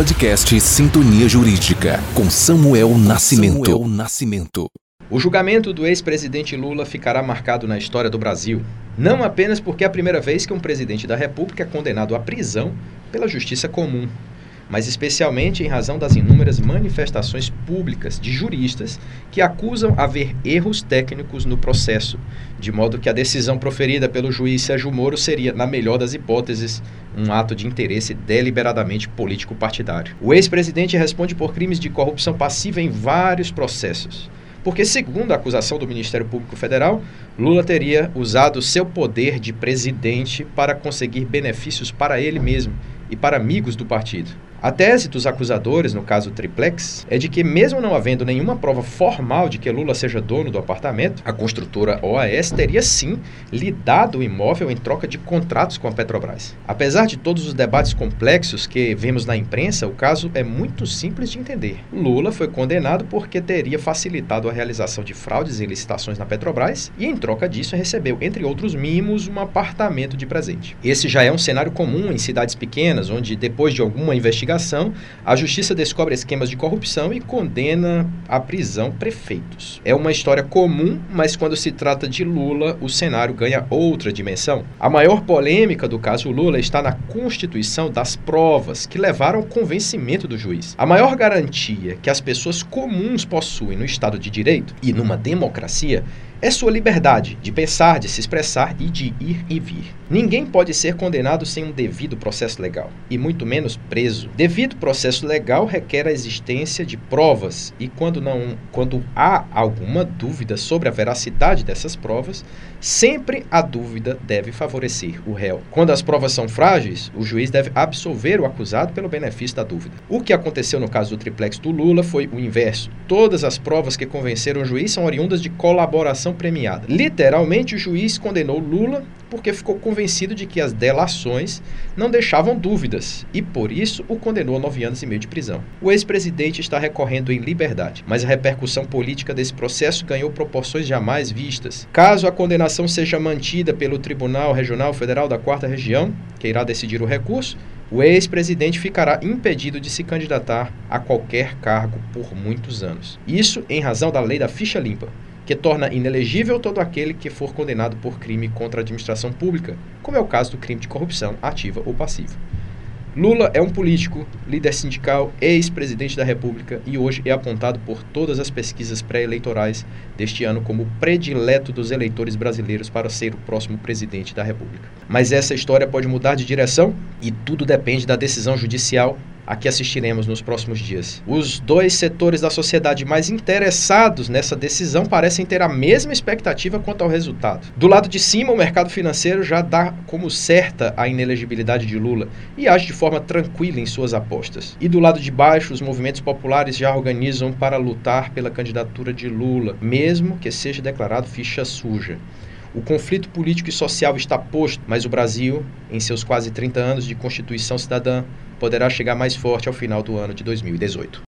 Podcast Sintonia Jurídica com Samuel Nascimento. Samuel Nascimento. O julgamento do ex-presidente Lula ficará marcado na história do Brasil, não apenas porque é a primeira vez que um presidente da República é condenado à prisão pela justiça comum, mas especialmente em razão das inúmeras manifestações públicas de juristas que acusam haver erros técnicos no processo, de modo que a decisão proferida pelo juiz Sérgio Moro seria, na melhor das hipóteses, um ato de interesse deliberadamente político-partidário. O ex-presidente responde por crimes de corrupção passiva em vários processos. Porque, segundo a acusação do Ministério Público Federal, Lula teria usado seu poder de presidente para conseguir benefícios para ele mesmo e para amigos do partido. A tese dos acusadores, no caso Triplex, é de que, mesmo não havendo nenhuma prova formal de que Lula seja dono do apartamento, a construtora OAS teria sim lhe dado o imóvel em troca de contratos com a Petrobras. Apesar de todos os debates complexos que vemos na imprensa, o caso é muito simples de entender. Lula foi condenado porque teria facilitado a realização de fraudes em licitações na Petrobras e, em troca disso, recebeu, entre outros mimos, um apartamento de presente. Esse já é um cenário comum em cidades pequenas, onde, depois de alguma investigação, investigação, a justiça descobre esquemas de corrupção e condena à prisão prefeitos. É uma história comum, mas quando se trata de Lula, o cenário ganha outra dimensão. A maior polêmica do caso Lula está na constituição das provas que levaram ao convencimento do juiz. A maior garantia que as pessoas comuns possuem no Estado de Direito e numa democracia é sua liberdade de pensar, de se expressar e de ir e vir. Ninguém pode ser condenado sem um devido processo legal, e muito menos preso. Devido processo legal requer a existência de provas, e quando não, quando há alguma dúvida sobre a veracidade dessas provas, sempre a dúvida deve favorecer o réu. Quando as provas são frágeis, o juiz deve absolver o acusado pelo benefício da dúvida. O que aconteceu no caso do triplex do Lula foi o inverso. Todas as provas que convenceram o juiz são oriundas de colaboração premiada. Literalmente, o juiz condenou Lula porque ficou convencido de que as delações não deixavam dúvidas e, por isso, o condenou a nove anos e meio de prisão. O ex-presidente está recorrendo em liberdade, mas a repercussão política desse processo ganhou proporções jamais vistas. Caso a condenação seja mantida pelo Tribunal Regional Federal da Quarta Região, que irá decidir o recurso, o ex-presidente ficará impedido de se candidatar a qualquer cargo por muitos anos. Isso em razão da lei da ficha limpa que torna inelegível todo aquele que for condenado por crime contra a administração pública, como é o caso do crime de corrupção ativa ou passiva. Lula é um político, líder sindical, ex-presidente da República e hoje é apontado por todas as pesquisas pré-eleitorais deste ano como predileto dos eleitores brasileiros para ser o próximo presidente da República. Mas essa história pode mudar de direção e tudo depende da decisão judicial a que assistiremos nos próximos dias. Os dois setores da sociedade mais interessados nessa decisão parecem ter a mesma expectativa quanto ao resultado. Do lado de cima, o mercado financeiro já dá como certa a inelegibilidade de Lula e age de forma tranquila em suas apostas. E do lado de baixo, os movimentos populares já organizam para lutar pela candidatura de Lula, mesmo que seja declarado ficha suja. O conflito político e social está posto, mas o Brasil, em seus quase 30 anos de Constituição Cidadã, poderá chegar mais forte ao final do ano de 2018.